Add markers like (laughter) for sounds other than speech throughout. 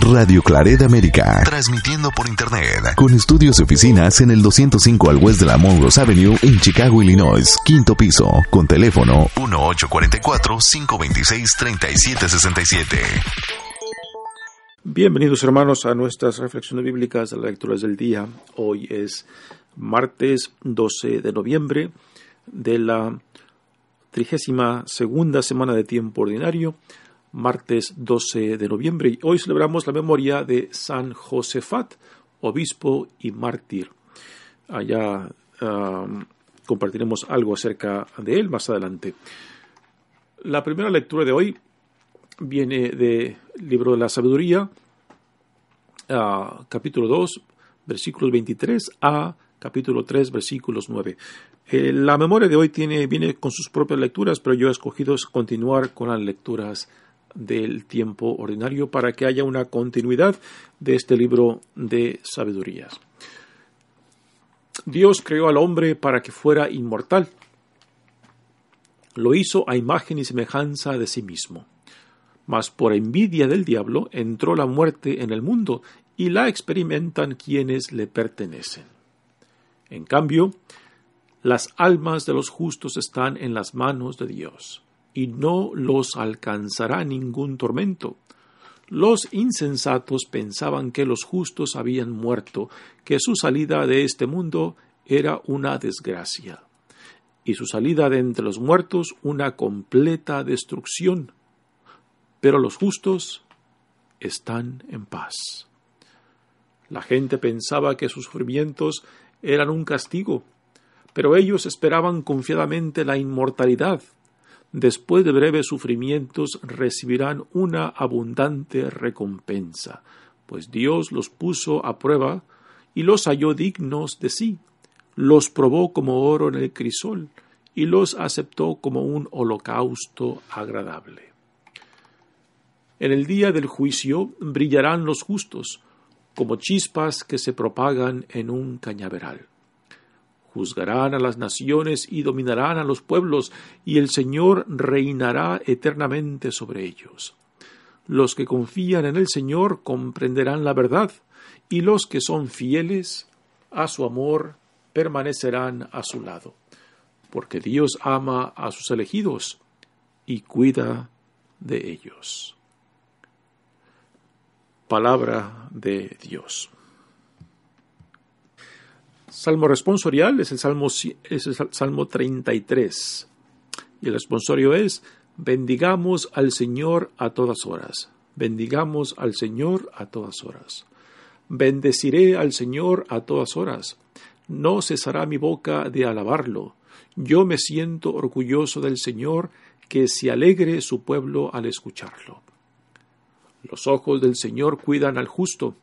Radio Claret América. Transmitiendo por Internet. Con estudios y oficinas en el 205 al West de la Monroe Avenue en Chicago, Illinois. Quinto piso. Con teléfono 1844-526-3767. Bienvenidos hermanos a nuestras reflexiones bíblicas de las lecturas del día. Hoy es martes 12 de noviembre de la trigésima segunda semana de tiempo ordinario martes 12 de noviembre y hoy celebramos la memoria de San Josefat, obispo y mártir. Allá compartiremos algo acerca de él más adelante. La primera lectura de hoy viene del libro de la sabiduría, capítulo 2, versículos 23 a capítulo 3, versículos 9. Eh, la memoria de hoy tiene, viene con sus propias lecturas, pero yo he escogido continuar con las lecturas del tiempo ordinario para que haya una continuidad de este libro de sabidurías. Dios creó al hombre para que fuera inmortal. Lo hizo a imagen y semejanza de sí mismo. Mas por envidia del diablo entró la muerte en el mundo y la experimentan quienes le pertenecen. En cambio, las almas de los justos están en las manos de Dios y no los alcanzará ningún tormento. Los insensatos pensaban que los justos habían muerto, que su salida de este mundo era una desgracia, y su salida de entre los muertos una completa destrucción. Pero los justos están en paz. La gente pensaba que sus sufrimientos eran un castigo, pero ellos esperaban confiadamente la inmortalidad después de breves sufrimientos recibirán una abundante recompensa, pues Dios los puso a prueba y los halló dignos de sí, los probó como oro en el crisol y los aceptó como un holocausto agradable. En el día del juicio brillarán los justos, como chispas que se propagan en un cañaveral. Juzgarán a las naciones y dominarán a los pueblos, y el Señor reinará eternamente sobre ellos. Los que confían en el Señor comprenderán la verdad, y los que son fieles a su amor permanecerán a su lado, porque Dios ama a sus elegidos y cuida de ellos. Palabra de Dios. Salmo responsorial es el Salmo, es el Salmo 33. Y el responsorio es, bendigamos al Señor a todas horas. Bendigamos al Señor a todas horas. Bendeciré al Señor a todas horas. No cesará mi boca de alabarlo. Yo me siento orgulloso del Señor, que se alegre su pueblo al escucharlo. Los ojos del Señor cuidan al justo,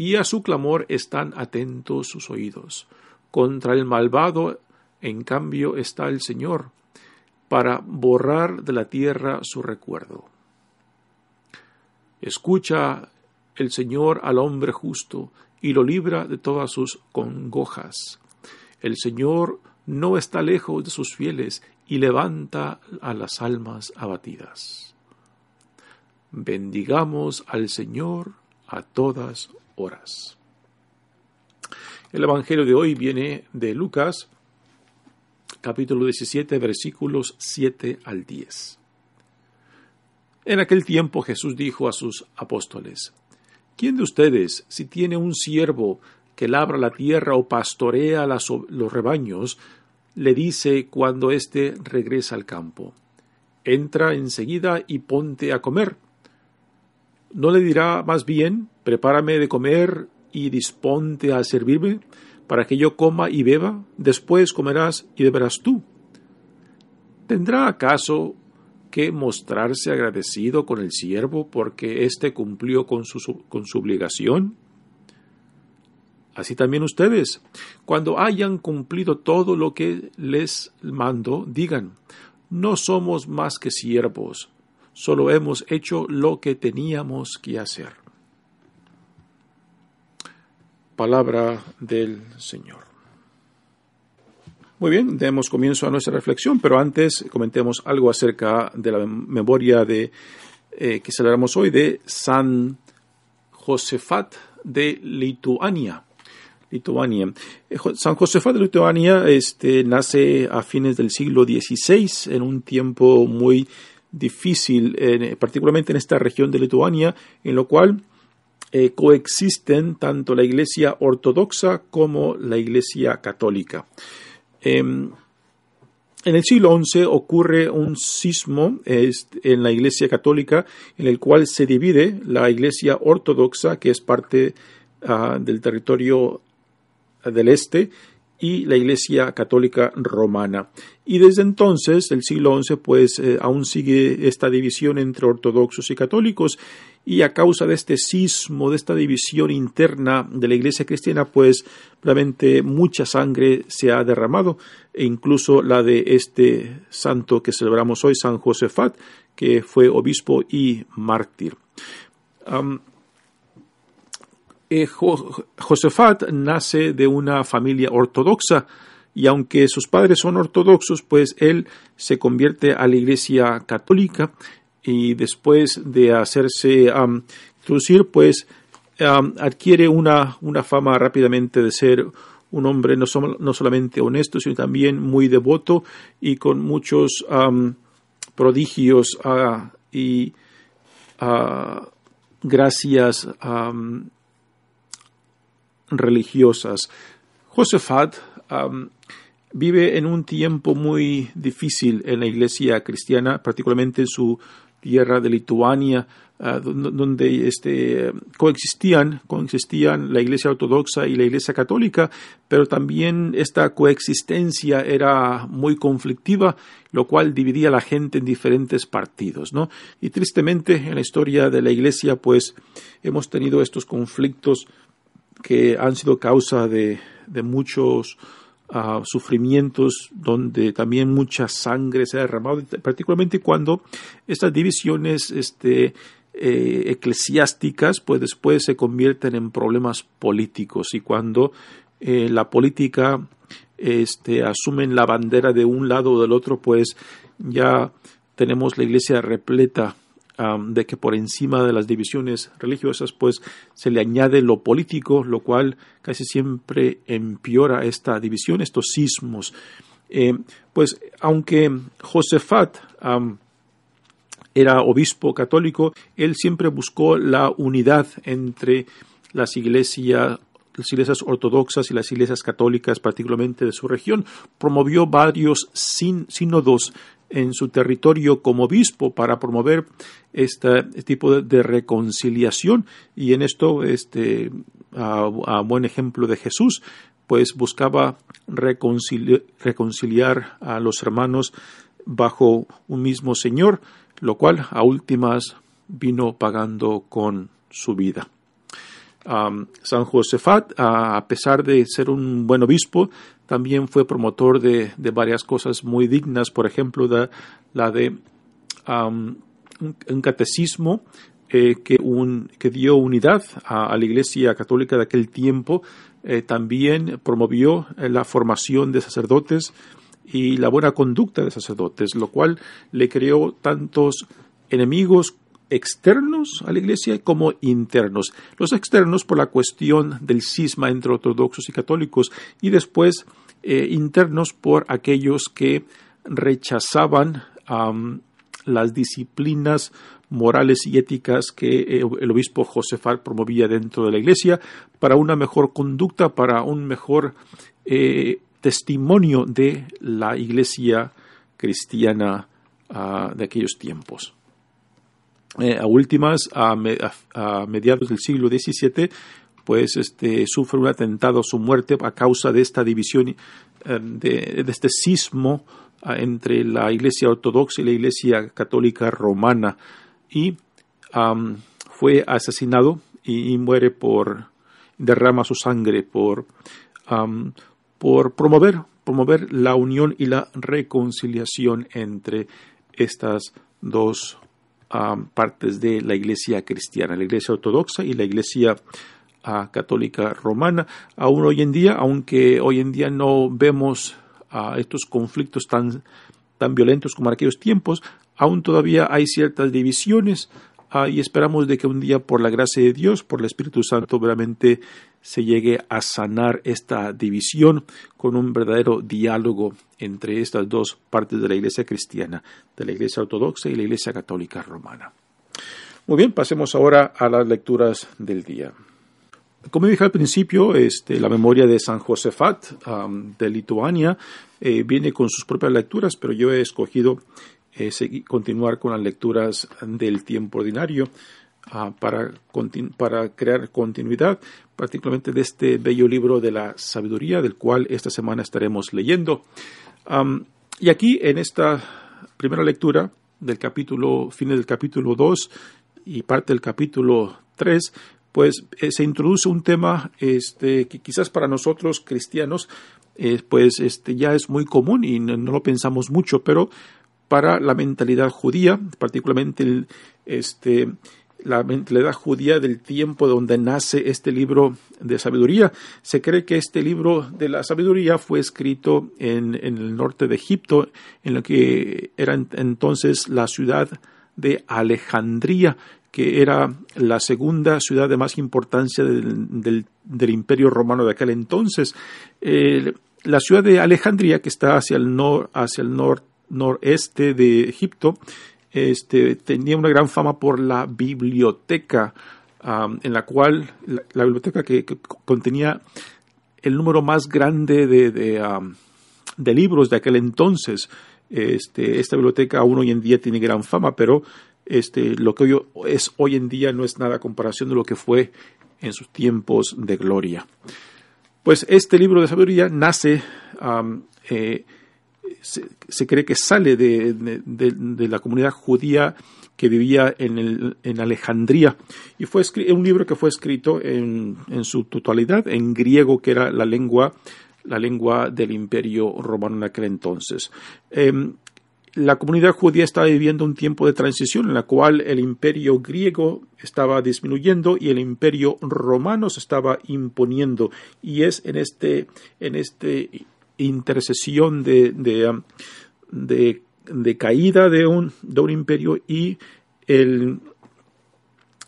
y a su clamor están atentos sus oídos. Contra el malvado, en cambio, está el Señor, para borrar de la tierra su recuerdo. Escucha el Señor al hombre justo y lo libra de todas sus congojas. El Señor no está lejos de sus fieles y levanta a las almas abatidas. Bendigamos al Señor a todas horas. El Evangelio de hoy viene de Lucas, capítulo 17, versículos 7 al 10. En aquel tiempo Jesús dijo a sus apóstoles, ¿quién de ustedes, si tiene un siervo que labra la tierra o pastorea los rebaños, le dice cuando éste regresa al campo, entra enseguida y ponte a comer? ¿No le dirá más bien, prepárame de comer y disponte a servirme, para que yo coma y beba, después comerás y beberás tú? ¿Tendrá acaso que mostrarse agradecido con el siervo porque éste cumplió con su, con su obligación? Así también ustedes, cuando hayan cumplido todo lo que les mando, digan, no somos más que siervos, solo hemos hecho lo que teníamos que hacer. Palabra del Señor. Muy bien, demos comienzo a nuestra reflexión, pero antes comentemos algo acerca de la memoria de, eh, que celebramos hoy de San Josefat de Lituania. Lituania. Eh, San Josefat de Lituania este, nace a fines del siglo XVI, en un tiempo muy difícil, particularmente en esta región de Lituania, en lo cual eh, coexisten tanto la Iglesia ortodoxa como la Iglesia católica. Em, en el siglo XI ocurre un sismo en la Iglesia Católica en el cual se divide la Iglesia Ortodoxa, que es parte ah, del territorio del Este, y la Iglesia Católica Romana. Y desde entonces, el siglo XI, pues eh, aún sigue esta división entre ortodoxos y católicos, y a causa de este sismo, de esta división interna de la Iglesia cristiana, pues realmente mucha sangre se ha derramado, e incluso la de este santo que celebramos hoy, San Josefat, que fue obispo y mártir. Eh, nace de una familia ortodoxa y aunque sus padres son ortodoxos, pues él se convierte a la iglesia católica y después de hacerse introducir, pues adquiere una, una, fama rápidamente de ser un hombre no, no, solamente honesto, sino también muy devoto y con muchos prodigios uh, y uh, gracias religiosas. Josefat vive en un tiempo muy difícil en la iglesia cristiana, particularmente en su tierra de Lituania, ah, donde este, coexistían, coexistían la iglesia ortodoxa y la iglesia católica, pero también esta coexistencia era muy conflictiva, lo cual dividía a la gente en diferentes partidos, ¿no? Y tristemente en la historia de la iglesia, pues hemos tenido estos conflictos que han sido causa de, muchos ah, sufrimientos, donde también mucha sangre se ha derramado, particularmente cuando estas divisiones este, eh, eclesiásticas pues después se convierten en problemas políticos y cuando eh, la política este, asumen la bandera de un lado o del otro, pues ya tenemos la iglesia repleta de que por encima de las divisiones religiosas pues se le añade lo político, lo cual casi siempre empeora esta división, estos sismos. Eh, pues aunque Josefat era obispo católico, él siempre buscó la unidad entre las iglesias las iglesias ortodoxas y las iglesias católicas, particularmente de su región, promovió varios sínodos en su territorio como obispo para promover este tipo de, reconciliación y en esto este a, buen ejemplo de Jesús pues buscaba reconciliar a los hermanos bajo un mismo Señor, lo cual a últimas vino pagando con su vida. San Josefat, a pesar de ser un buen obispo, también fue promotor de, varias cosas muy dignas, por ejemplo, la de un, catecismo eh, que, que, dio unidad a, la Iglesia Católica de aquel tiempo, eh, también promovió eh, la formación de sacerdotes y la buena conducta de sacerdotes, lo cual le creó tantos enemigos externos a la iglesia como internos. Los externos por la cuestión del cisma entre ortodoxos y católicos y después eh, internos por aquellos que rechazaban las disciplinas morales y éticas que eh, el obispo Josefat promovía dentro de la iglesia para una mejor conducta, para un mejor eh, testimonio de la iglesia cristiana ah, de aquellos tiempos. A últimas, a, mediados del siglo XVII, pues este, sufre un atentado a su muerte a causa de esta división, eh, de, este sismo ah, entre la Iglesia Ortodoxa y la Iglesia Católica Romana. Y fue asesinado y, muere por, derrama su sangre por, por promover, promover la unión y la reconciliación entre estas dos partes de la iglesia cristiana, la iglesia ortodoxa y la iglesia ah, católica romana. Aún hoy en día, aunque hoy en día no vemos ah, estos conflictos tan, tan violentos como en aquellos tiempos, aún todavía hay ciertas divisiones Ah, y esperamos de que un día por la gracia de Dios, por el Espíritu Santo, realmente se llegue a sanar esta división con un verdadero diálogo entre estas dos partes de la Iglesia cristiana, de la Iglesia ortodoxa y la Iglesia católica romana. Muy bien, pasemos ahora a las lecturas del día. Como dije al principio, este, la memoria de San Josefat de Lituania eh, viene con sus propias lecturas, pero yo he escogido eh, continuar con las lecturas del tiempo ordinario ah, para, crear continuidad, particularmente de este bello libro de la sabiduría, del cual esta semana estaremos leyendo. y aquí, en esta primera lectura del capítulo, fin del capítulo 2 y parte del capítulo 3, pues eh, se introduce un tema este, que quizás para nosotros cristianos eh, pues este, ya es muy común y no, lo pensamos mucho, pero para la mentalidad judía, particularmente este, la mentalidad judía del tiempo donde nace este libro de sabiduría. Se cree que este libro de la sabiduría fue escrito en, el norte de Egipto, en lo que era entonces la ciudad de Alejandría, que era la segunda ciudad de más importancia del, imperio romano de aquel entonces. La ciudad de Alejandría, que está hacia el, nor, hacia el norte, noreste de Egipto, este, tenía una gran fama por la biblioteca, en la cual la, biblioteca que, contenía el número más grande de, de, libros de aquel entonces. Este, esta biblioteca aún hoy en día tiene gran fama, pero este, lo que hoy es hoy en día no es nada a comparación de lo que fue en sus tiempos de gloria. Pues este libro de sabiduría nace eh, se, cree que sale de, la comunidad judía que vivía en, en Alejandría. Y fue un libro que fue escrito en, su totalidad en griego, que era la lengua, la lengua del imperio romano en aquel entonces. Em, la comunidad judía estaba viviendo un tiempo de transición en la cual el imperio griego estaba disminuyendo y el imperio romano se estaba imponiendo. Y es en este, en este intercesión de, de, de, caída de un, de un imperio y el,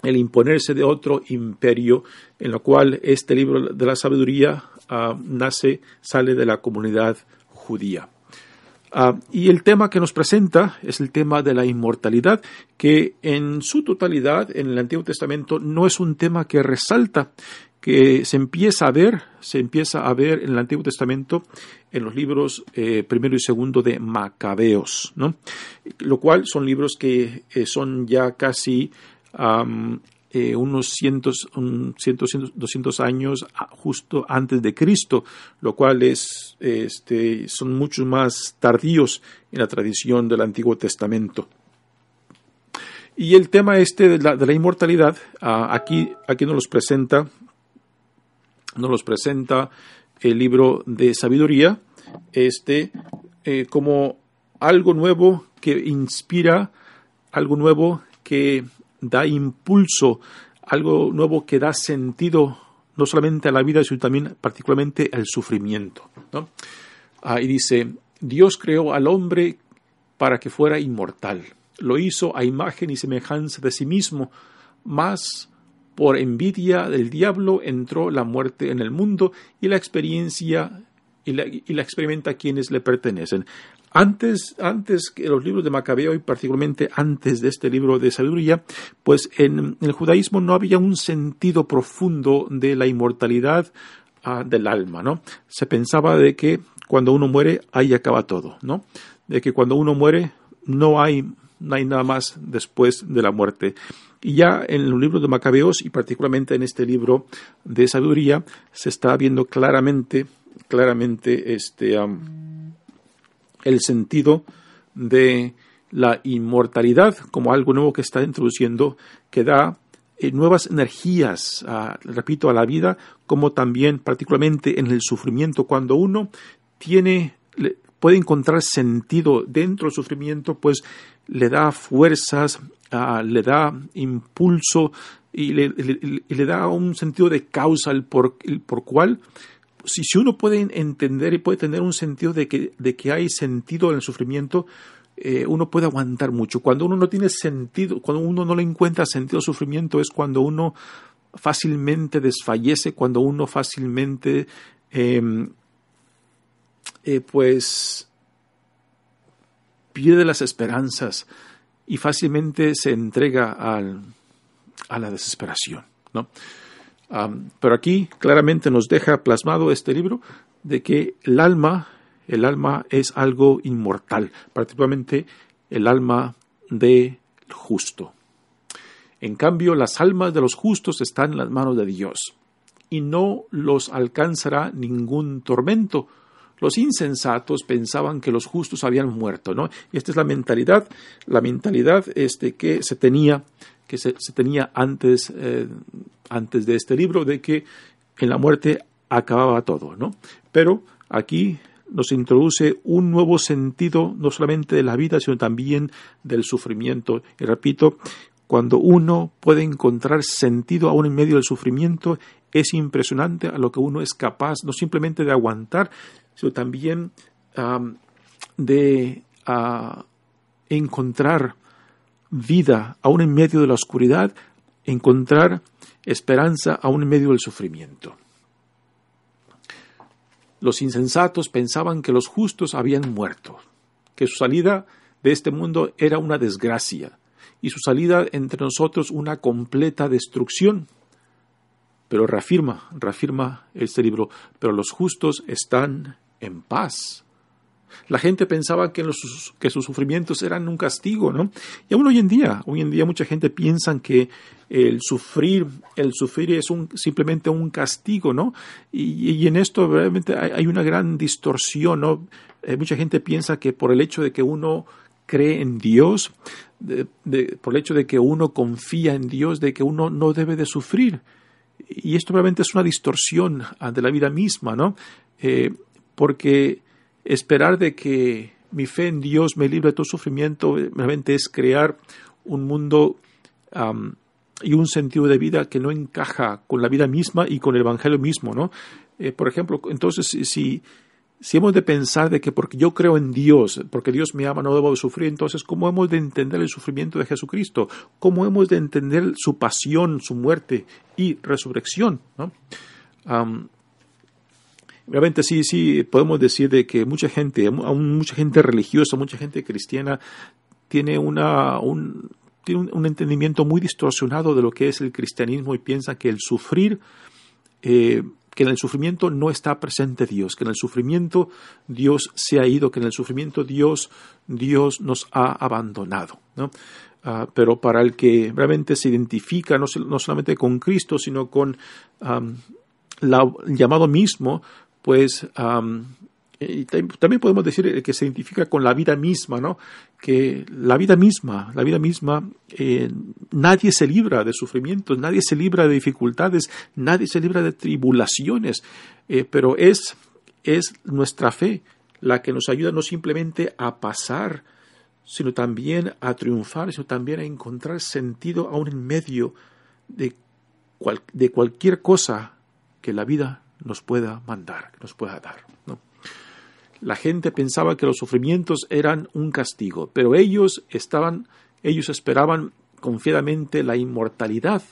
el imponerse de otro imperio, en lo cual este libro de la sabiduría ah, nace, sale de la comunidad judía. Ah, y el tema que nos presenta es el tema de la inmortalidad, que en su totalidad en el Antiguo Testamento no es un tema que resalta, que se empieza a ver, se empieza a ver en el Antiguo Testamento en los libros eh, primero y segundo de Macabeos, ¿no? Lo cual son libros que eh, son ya casi eh, unos cientos, un, cientos, doscientos años justo antes de Cristo, lo cual es, este, son mucho más tardíos en la tradición del Antiguo Testamento. Y el tema este de la, de la inmortalidad, ah, aquí, aquí nos los presenta nos los presenta el libro de sabiduría, este, eh, como algo nuevo que inspira, algo nuevo que da impulso, algo nuevo que da sentido no solamente a la vida, sino también particularmente al sufrimiento. ¿no? Ah, y dice, Dios creó al hombre para que fuera inmortal. Lo hizo a imagen y semejanza de sí mismo, más por envidia del diablo entró la muerte en el mundo y la experiencia y la, experimenta quienes le pertenecen. Antes, antes que los libros de Macabeo y particularmente antes de este libro de sabiduría, pues en, el judaísmo no había un sentido profundo de la inmortalidad ah, del alma, ¿no? Se pensaba de que cuando uno muere ahí acaba todo, ¿no? De que cuando uno muere no hay no hay nada más después de la muerte. Y ya en el libro de Macabeos y particularmente en este libro de sabiduría se está viendo claramente, claramente este, el sentido de la inmortalidad como algo nuevo que está introduciendo que da eh, nuevas energías, repito, a la vida, como también particularmente en el sufrimiento, cuando uno tiene, puede encontrar sentido dentro del sufrimiento, pues le da fuerzas, le da impulso y le, da un sentido de causa el por, el por cual si, si, uno puede entender y puede tener un sentido de que, de que hay sentido en el sufrimiento, eh, uno puede aguantar mucho. Cuando uno no tiene sentido, cuando uno no le encuentra sentido al sufrimiento, es cuando uno fácilmente desfallece, cuando uno fácilmente, em, eh, pues, pierde las esperanzas y fácilmente se entrega al, a la desesperación. ¿no? pero aquí claramente nos deja plasmado este libro de que el alma el alma es algo inmortal, particularmente el alma del justo. En cambio, las almas de los justos están en las manos de Dios y no los alcanzará ningún tormento. Los insensatos pensaban que los justos habían muerto, ¿no? Y esta es la mentalidad, la mentalidad este, que se tenía, que se, tenía antes, eh, antes de este libro, de que en la muerte acababa todo, ¿no? Pero aquí nos introduce un nuevo sentido no solamente de la vida, sino también del sufrimiento. Y repito, cuando uno puede encontrar sentido aún en medio del sufrimiento, es impresionante a lo que uno es capaz no simplemente de aguantar, sino también de encontrar vida aún en medio de la oscuridad, encontrar esperanza aún en medio del sufrimiento. Los insensatos pensaban que los justos habían muerto, que su salida de este mundo era una desgracia y su salida entre nosotros una completa destrucción. Pero reafirma, reafirma este libro, pero los justos están en paz. La gente pensaba que, que, sus sufrimientos eran un castigo, ¿no? Y aún hoy en día, hoy en día mucha gente piensa que el sufrir, el sufrir es un, simplemente un castigo, ¿no? Y, en esto realmente hay, una gran distorsión, ¿no? Eh, mucha gente piensa que por el hecho de que uno cree en Dios, por el hecho de que uno confía en Dios, de que uno no debe de sufrir. Y esto realmente es una distorsión de la vida misma, ¿no? Eh, porque esperar de que mi fe en Dios me libre de todo sufrimiento realmente es crear un mundo y un sentido de vida que no encaja con la vida misma y con el Evangelio mismo, ¿no? Eh, por ejemplo, entonces, si, si hemos de pensar de que porque yo creo en Dios, porque Dios me ama, no debo de sufrir, entonces, ¿cómo hemos de entender el sufrimiento de Jesucristo? ¿Cómo hemos de entender su pasión, su muerte y resurrección? ¿no? realmente sí, sí, podemos decir de que mucha gente, aún mucha gente religiosa, mucha gente cristiana, tiene una, un, tiene un, entendimiento muy distorsionado de lo que es el cristianismo y piensa que el sufrir, eh, que en el sufrimiento no está presente Dios, que en el sufrimiento Dios se ha ido, que en el sufrimiento Dios, Dios nos ha abandonado. ¿no? Ah, pero para el que realmente se identifica no, no solamente con Cristo, sino con el llamado mismo, pues y también podemos decir que se identifica con la vida misma, ¿no? Que la vida misma, la vida misma, eh, nadie se libra de sufrimientos, nadie se libra de dificultades, nadie se libra de tribulaciones, eh, pero es, es nuestra fe la que nos ayuda no simplemente a pasar, sino también a triunfar, sino también a encontrar sentido aún en medio de, de cualquier cosa que la vida nos pueda mandar, que nos pueda dar. ¿no? La gente pensaba que los sufrimientos eran un castigo, pero ellos estaban, ellos esperaban confiadamente la inmortalidad.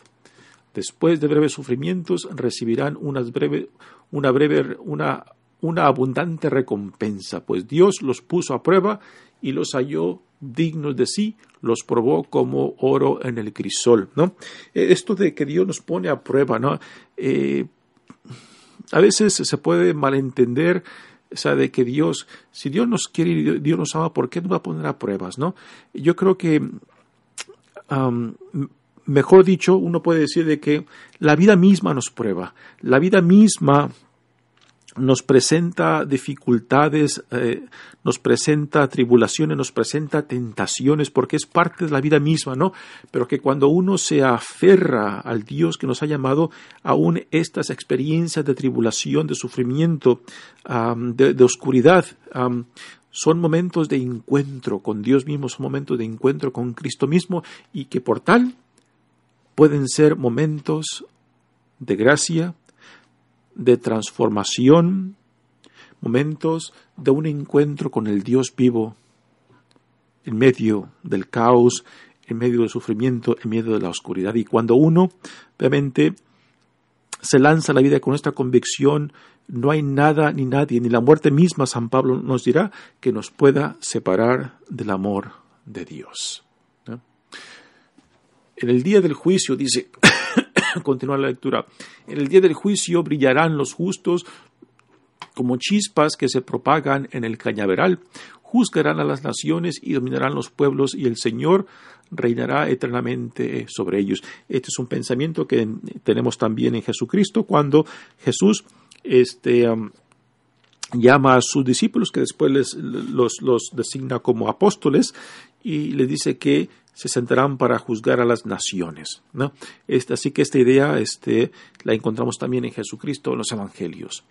Después de breves sufrimientos recibirán unas breve, una breve, una, una abundante recompensa, pues Dios los puso a prueba y los halló dignos de sí, los probó como oro en el crisol, ¿no? Eh, esto de que Dios nos pone a prueba, ¿no? Eh, a veces se puede malentender O sea, de que Dios, si Dios nos quiere y Dios nos ama, ¿por qué nos va a poner a pruebas, no? Yo creo que, mejor dicho, uno puede decir de que la vida misma nos prueba. La vida misma nos presenta dificultades, eh, nos presenta tribulaciones, nos presenta tentaciones, porque es parte de la vida misma, ¿no? Pero que cuando uno se aferra al Dios que nos ha llamado, aún estas experiencias de tribulación, de sufrimiento, de, oscuridad, son momentos de encuentro con Dios mismo, son momentos de encuentro con Cristo mismo, y que por tal pueden ser momentos de gracia, de transformación, momentos de un encuentro con el Dios vivo en medio del caos, en medio del sufrimiento, en medio de la oscuridad. Y cuando uno obviamente se lanza a la vida con esta convicción, no hay nada ni nadie, ni la muerte misma, San Pablo nos dirá, que nos pueda separar del amor de Dios. En el día del juicio, dice (coughs) Continúa la lectura. En el día del juicio brillarán los justos como chispas que se propagan en el cañaveral. Juzgarán a las naciones y dominarán los pueblos y el Señor reinará eternamente sobre ellos. Este es un pensamiento que tenemos también en Jesucristo cuando Jesús este, llama a sus discípulos, que después los, los designa como apóstoles, y les dice que se sentarán para juzgar a las naciones. ¿no? Este, así que esta idea este, la encontramos también en Jesucristo en los Evangelios.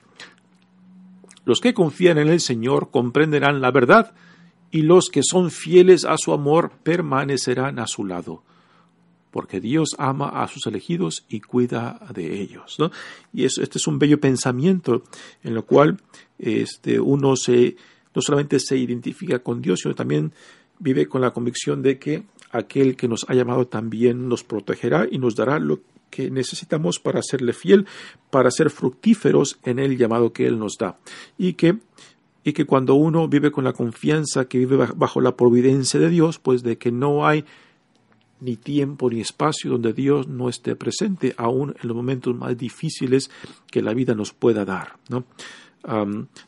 Los que confían en el Señor comprenderán la verdad y los que son fieles a su amor permanecerán a su lado, porque Dios ama a sus elegidos y cuida de ellos. ¿no? Y este es un bello pensamiento en lo cual este, uno se, no solamente se identifica con Dios, sino también vive con la convicción de que aquel que nos ha llamado también nos protegerá y nos dará lo que necesitamos para serle fiel, para ser fructíferos en el llamado que Él nos da. Y que, y que cuando uno vive con la confianza que vive bajo la providencia de Dios, pues de que no hay ni tiempo ni espacio donde Dios no esté presente, aún en los momentos más difíciles que la vida nos pueda dar. ¿no?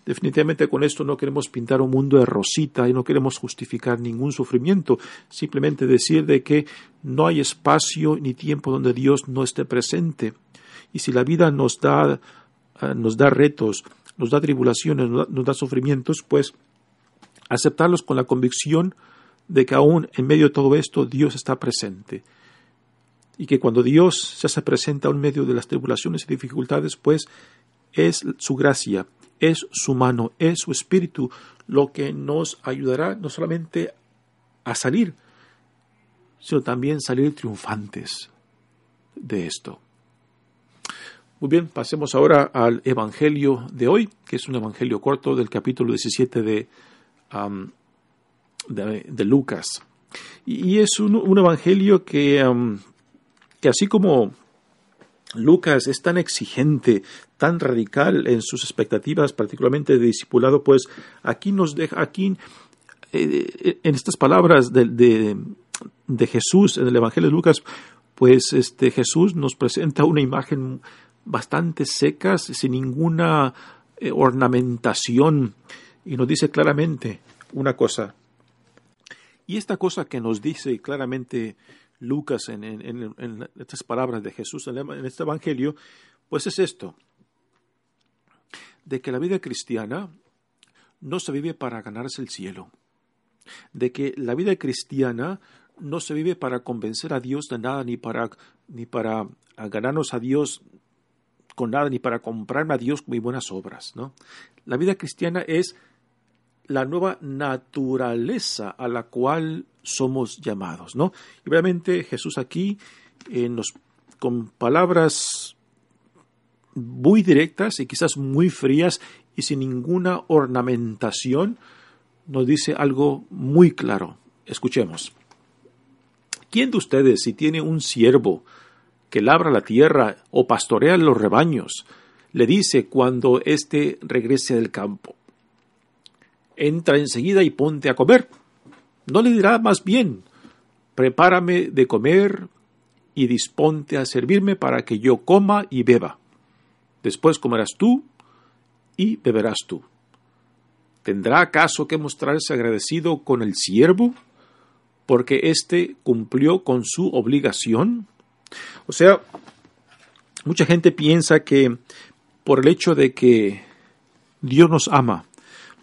Definitivamente con esto no queremos pintar un mundo de rosita y no queremos justificar ningún sufrimiento, simplemente decir de que no hay espacio ni tiempo donde Dios no esté presente. Y si la vida nos da, ah, nos da retos, nos da tribulaciones, nos da, sufrimientos, pues aceptarlos con la convicción de que aún en medio de todo esto Dios está presente. Y que cuando Dios se hace presente en medio de las tribulaciones y dificultades, pues es su gracia, es su mano, es su espíritu lo que nos ayudará no solamente a salir, sino también salir triunfantes de esto. Muy bien, pasemos ahora al Evangelio de hoy, que es un Evangelio corto del capítulo 17 de, de, Lucas. Y, es un, Evangelio que, que así como Lucas es tan exigente, tan radical en sus expectativas, particularmente de discipulado, pues aquí nos deja, aquí eh, en estas palabras de, de, Jesús en el Evangelio de Lucas, pues este Jesús nos presenta una imagen bastante seca, sin ninguna eh, ornamentación, y nos dice claramente una cosa. Y esta cosa que nos dice claramente Lucas en, estas palabras de Jesús en este Evangelio, pues es esto, de que la vida cristiana no se vive para ganarse el cielo, de que la vida cristiana no se vive para convencer a Dios de nada, ni para, ni para ganarnos a Dios con nada, ni para comprarme a Dios con buenas obras. ¿no? La vida cristiana es la nueva naturaleza a la cual somos llamados, ¿no? Y obviamente Jesús aquí, eh, nos, con palabras muy directas y quizás muy frías y sin ninguna ornamentación, nos dice algo muy claro. Escuchemos. ¿Quién de ustedes, si tiene un siervo que labra la tierra o pastorea los rebaños, le dice cuando éste regrese del campo, entra enseguida y ponte a comer. No le dirá más bien, prepárame de comer y disponte a servirme para que yo coma y beba. Después comerás tú y beberás tú. ¿tendrá acaso que mostrarse agradecido con el siervo? Porque éste cumplió con su obligación. O sea, mucha gente piensa que por el hecho de que Dios nos ama,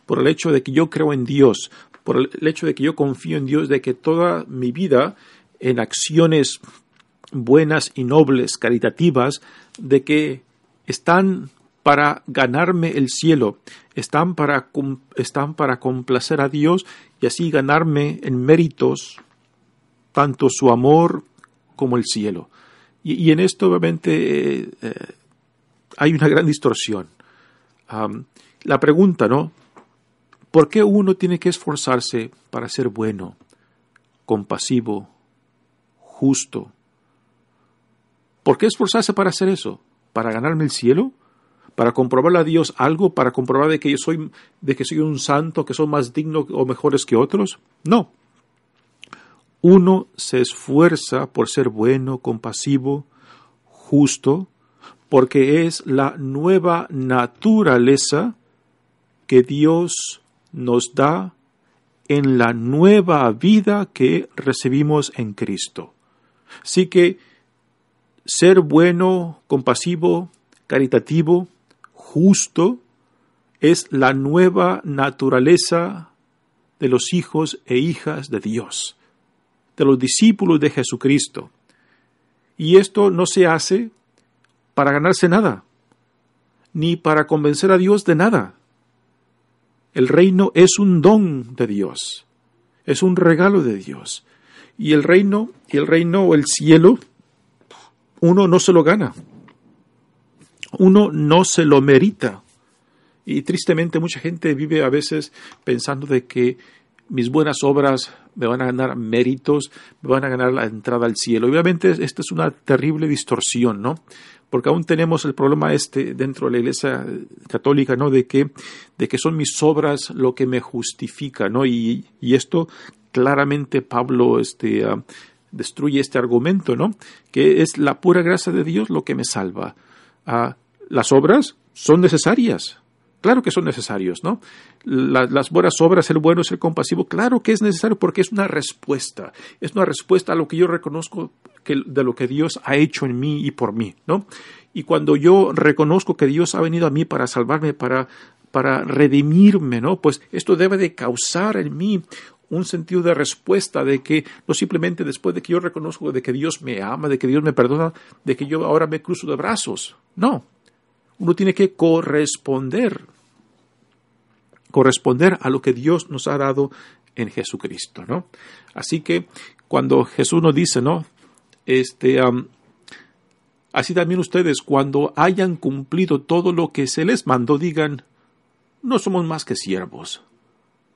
por el hecho de que yo creo en Dios, por el hecho de que yo confío en Dios, de que toda mi vida en acciones buenas y nobles, caritativas, de que están para ganarme el cielo, están para, están para complacer a Dios y así ganarme en méritos tanto su amor como el cielo. Y, en esto obviamente eh, eh, hay una gran distorsión. la pregunta, ¿no? ¿Por qué uno tiene que esforzarse para ser bueno, compasivo, justo? ¿Por qué esforzarse para hacer eso? ¿Para ganarme el cielo? ¿Para comprobarle a Dios algo? ¿Para comprobar de que yo soy, de que soy un santo, que soy más digno o mejores que otros? No. Uno se esfuerza por ser bueno, compasivo, justo, porque es la nueva naturaleza que Dios nos da en la nueva vida que recibimos en Cristo. Así que ser bueno, compasivo, caritativo, justo, es la nueva naturaleza de los hijos e hijas de Dios, de los discípulos de Jesucristo. Y esto no se hace para ganarse nada, ni para convencer a Dios de nada. El reino es un don de Dios, es un regalo de Dios. Y el reino, y el reino o el cielo, uno no se lo gana. Uno no se lo merita. Y tristemente mucha gente vive a veces pensando de que mis buenas obras me van a ganar méritos, me van a ganar la entrada al cielo. Obviamente esta es una terrible distorsión, ¿no? Porque aún tenemos el problema este dentro de la Iglesia católica, ¿no? De que, de son mis obras lo que me justifica, ¿no? Y, esto claramente Pablo este, ah, destruye este argumento, ¿no? Que es la pura gracia de Dios lo que me salva. Ah, las obras son necesarias, Claro que son necesarios, ¿no? las buenas obras, ser bueno, ser compasivo, claro que es necesario porque es una respuesta, es una respuesta a lo que yo reconozco de lo que Dios ha hecho en mí y por mí, ¿no? Y cuando yo reconozco que Dios ha venido a mí para salvarme, para, para redimirme, ¿no? Pues esto debe de causar en mí un sentido de respuesta de que no simplemente después de que yo reconozco de que Dios me ama, de que Dios me perdona, de que yo ahora me cruzo de brazos. No, uno tiene que corresponder, corresponder a lo que Dios nos ha dado en Jesucristo, ¿no? Así que cuando Jesús nos dice, ¿no? Este, así también ustedes, cuando hayan cumplido todo lo que se les mandó, digan, no somos más que siervos.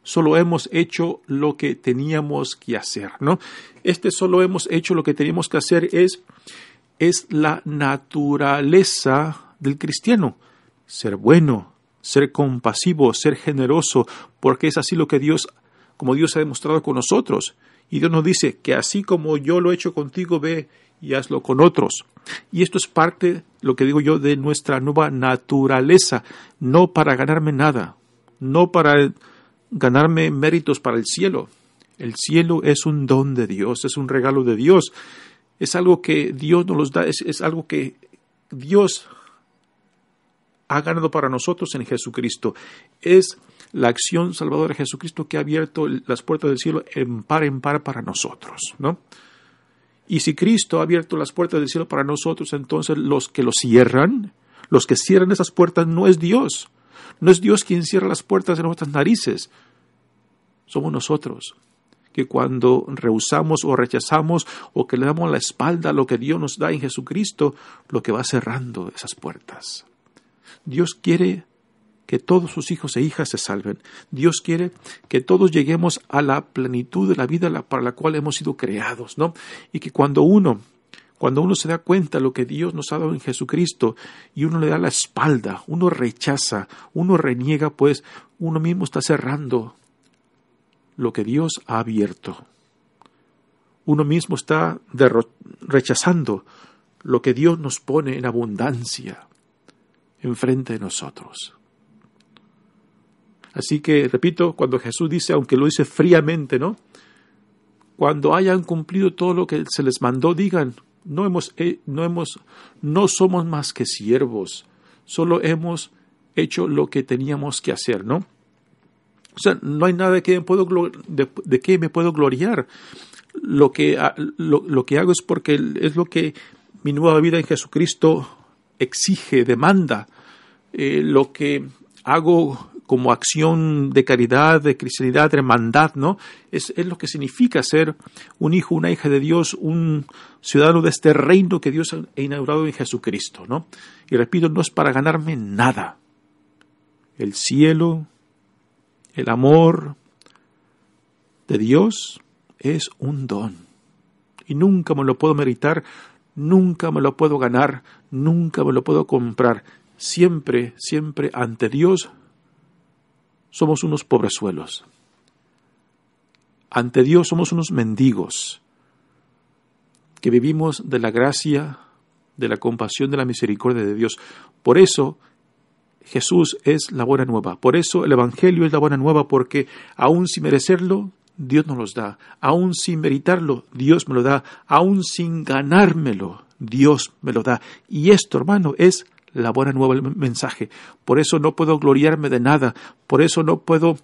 Solo hemos hecho lo que teníamos que hacer, ¿no? Este solo hemos hecho lo que teníamos que hacer es, es la naturaleza del cristiano. Ser bueno, ser compasivo, ser generoso, porque es así lo que Dios, como Dios ha demostrado con nosotros. Y Dios nos dice que así como yo lo he hecho contigo, ve y hazlo con otros. Y esto es parte, lo que digo yo, de nuestra nueva naturaleza, no para ganarme nada, no para ganarme méritos para el cielo. El cielo es un don de Dios, es un regalo de Dios, es algo que Dios nos los da, es, es algo que Dios ha ganado para nosotros en Jesucristo. Es la acción salvadora de Jesucristo que ha abierto las puertas del cielo en par en par para nosotros, ¿no? Y si Cristo ha abierto las puertas del cielo para nosotros, entonces los que lo cierran, los que cierran esas puertas no es Dios. No es Dios quien cierra las puertas de nuestras narices. Somos nosotros que cuando rehusamos o rechazamos o que le damos la espalda a lo que Dios nos da en Jesucristo, lo que va cerrando esas puertas. Dios quiere que todos sus hijos e hijas se salven. Dios quiere que todos lleguemos a la plenitud de la vida para la cual hemos sido creados, ¿no? Y que cuando uno, cuando uno se da cuenta de lo que Dios nos ha dado en Jesucristo y uno le da la espalda, uno rechaza, uno reniega, pues uno mismo está cerrando lo que Dios ha abierto. Uno mismo está rechazando lo que Dios nos pone en abundancia enfrente de nosotros. Así que, repito, cuando Jesús dice, aunque lo dice fríamente, ¿no? Cuando hayan cumplido todo lo que se les mandó, digan, no hemos, eh, no hemos, no somos más que siervos, solo hemos hecho lo que teníamos que hacer, ¿no? O sea, no hay nada de que me puedo, de, me puedo gloriar. Lo que, lo, lo que hago es porque es lo que mi nueva vida en Jesucristo exige, demanda. Eh, lo que hago como acción de caridad, de cristianidad, de hermandad, ¿no? Es, es, lo que significa ser un hijo, una hija de Dios, un ciudadano de este reino que Dios ha inaugurado en Jesucristo, ¿no? Y repito, no es para ganarme nada. El cielo, el amor de Dios es un don. Y nunca me lo puedo meritar, nunca me lo puedo ganar, nunca me lo puedo comprar. Siempre, siempre ante Dios somos unos pobrezuelos. Ante Dios somos unos mendigos que vivimos de la gracia, de la compasión, de la misericordia de Dios. Por eso Jesús es la buena nueva. Por eso el Evangelio es la buena nueva, porque aún sin merecerlo, Dios nos los da. Aún sin meritarlo, Dios me lo da. Aún sin ganármelo, Dios me lo da. Y esto, hermano, es la buena nueva mensaje. Por eso no puedo gloriarme de nada. Por eso no puedo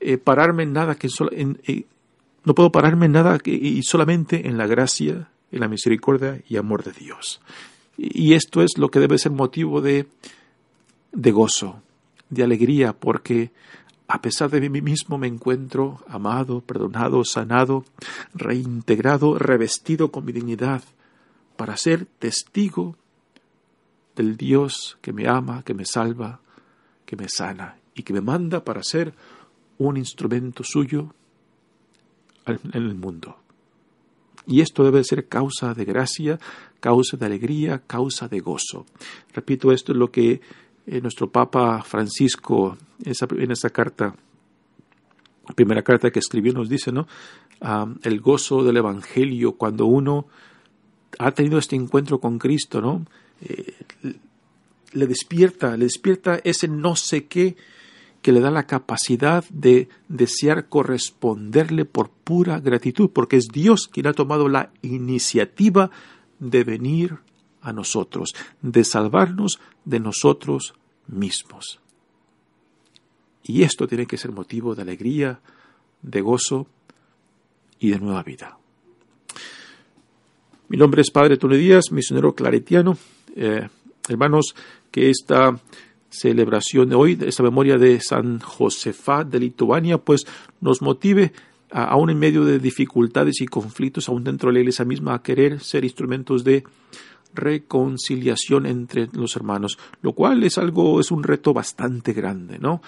eh, pararme en nada que en, eh, no puedo pararme en nada y solamente en la gracia, en la misericordia y amor de Dios. Y esto es lo que debe ser motivo de de gozo, de alegría, porque a pesar de mí mismo me encuentro amado, perdonado, sanado, reintegrado, revestido con mi dignidad, para ser testigo del Dios que me ama, que me salva, que me sana y que me manda para ser un instrumento suyo en el mundo. Y esto debe ser causa de gracia, causa de alegría, causa de gozo. Repito, esto es lo que eh, nuestro Papa Francisco, en esa carta, primera carta que escribió, nos dice, ¿no? el gozo del Evangelio, cuando uno ha tenido este encuentro con Cristo, ¿no? Eh, le despierta, le despierta ese no sé qué que le da la capacidad de desear corresponderle por pura gratitud, porque es Dios quien ha tomado la iniciativa de venir a nosotros, de salvarnos de nosotros mismos. Y esto tiene que ser motivo de alegría, de gozo y de nueva vida. Mi nombre es Padre Tony Díaz, misionero claretiano. Eh, hermanos, que esta celebración de hoy, esta memoria de San Josefá de Lituania, pues nos motive, aún en medio de dificultades y conflictos, aún dentro de la iglesia misma, a querer ser instrumentos de reconciliación entre los hermanos, lo cual es algo, es un reto bastante grande, ¿no?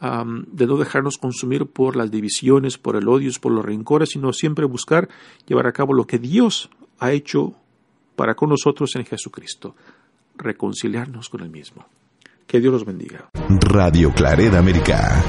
de no dejarnos consumir por las divisiones, por el odio, por los rencores, sino siempre buscar llevar a cabo lo que Dios ha hecho para con nosotros en Jesucristo, reconciliarnos con el mismo. Que Dios los bendiga. Radio Clareda América.